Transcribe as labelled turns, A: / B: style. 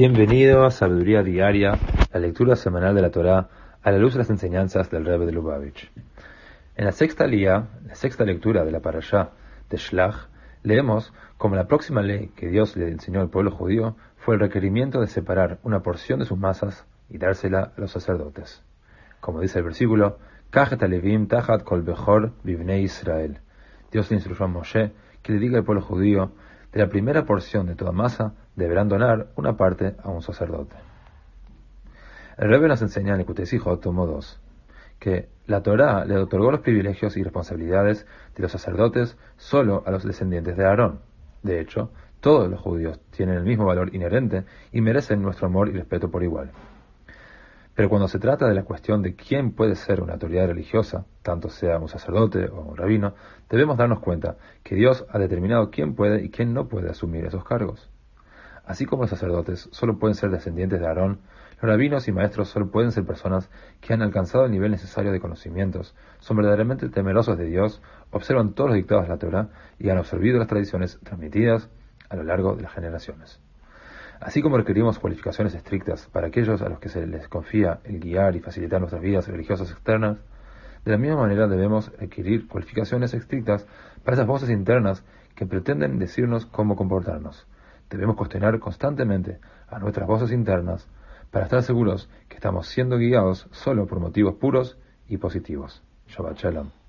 A: Bienvenido a Sabiduría Diaria, la lectura semanal de la Torá a la luz de las enseñanzas del Rebbe de Lubavitch. En la sexta lía, la sexta lectura de la parashá de Shlach, leemos como la próxima ley que Dios le enseñó al pueblo judío fue el requerimiento de separar una porción de sus masas y dársela a los sacerdotes. Como dice el versículo, Tachat Kol Bechor Israel. Dios le instruyó a Moshe que le diga al pueblo judío de la primera porción de toda masa deberán donar una parte a un sacerdote. El Rebbe nos enseña en el Kutesijo, tomo 2, que la Torá le otorgó los privilegios y responsabilidades de los sacerdotes solo a los descendientes de Aarón. De hecho, todos los judíos tienen el mismo valor inherente y merecen nuestro amor y respeto por igual. Pero cuando se trata de la cuestión de quién puede ser una autoridad religiosa, tanto sea un sacerdote o un rabino, debemos darnos cuenta que Dios ha determinado quién puede y quién no puede asumir esos cargos. Así como los sacerdotes solo pueden ser descendientes de Aarón, los rabinos y maestros solo pueden ser personas que han alcanzado el nivel necesario de conocimientos, son verdaderamente temerosos de Dios, observan todos los dictados de la Torah y han absorbido las tradiciones transmitidas a lo largo de las generaciones. Así como requerimos cualificaciones estrictas para aquellos a los que se les confía el guiar y facilitar nuestras vidas religiosas externas, de la misma manera debemos requerir cualificaciones estrictas para esas voces internas que pretenden decirnos cómo comportarnos. Debemos cuestionar constantemente a nuestras voces internas para estar seguros que estamos siendo guiados solo por motivos puros y positivos. Shabbat Shalom.